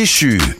déchu.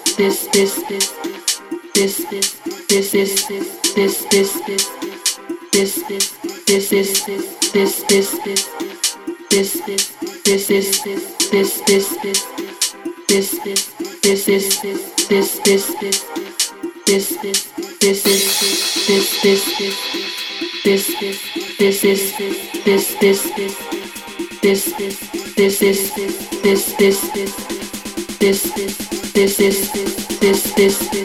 this is this this this this this is this this this this this this this this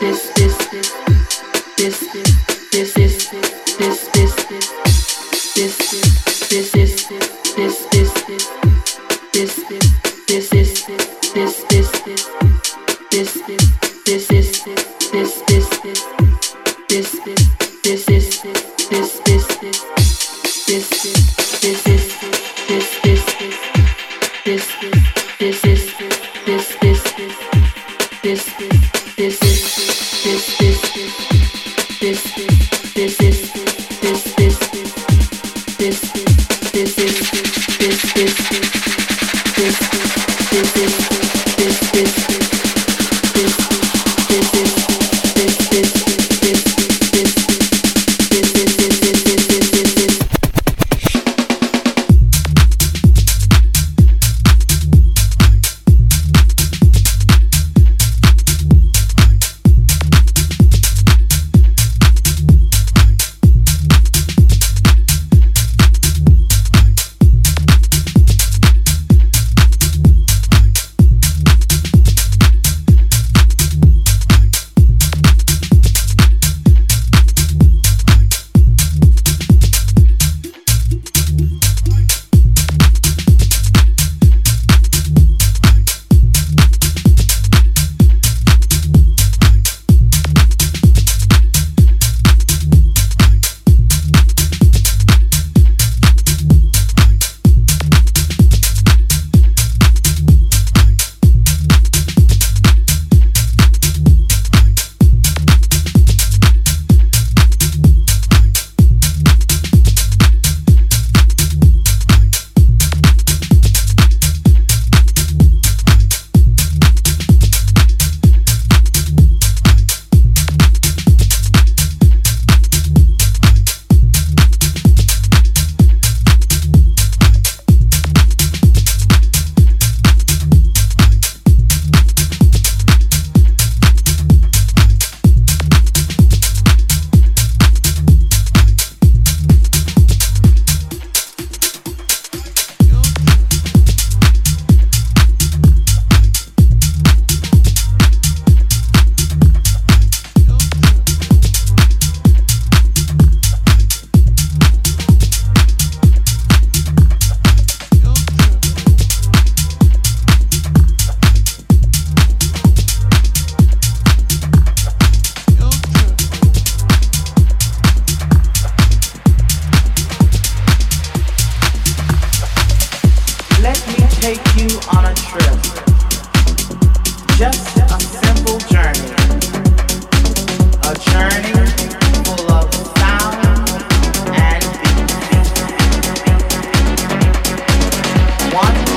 business.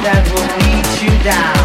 that will beat you down.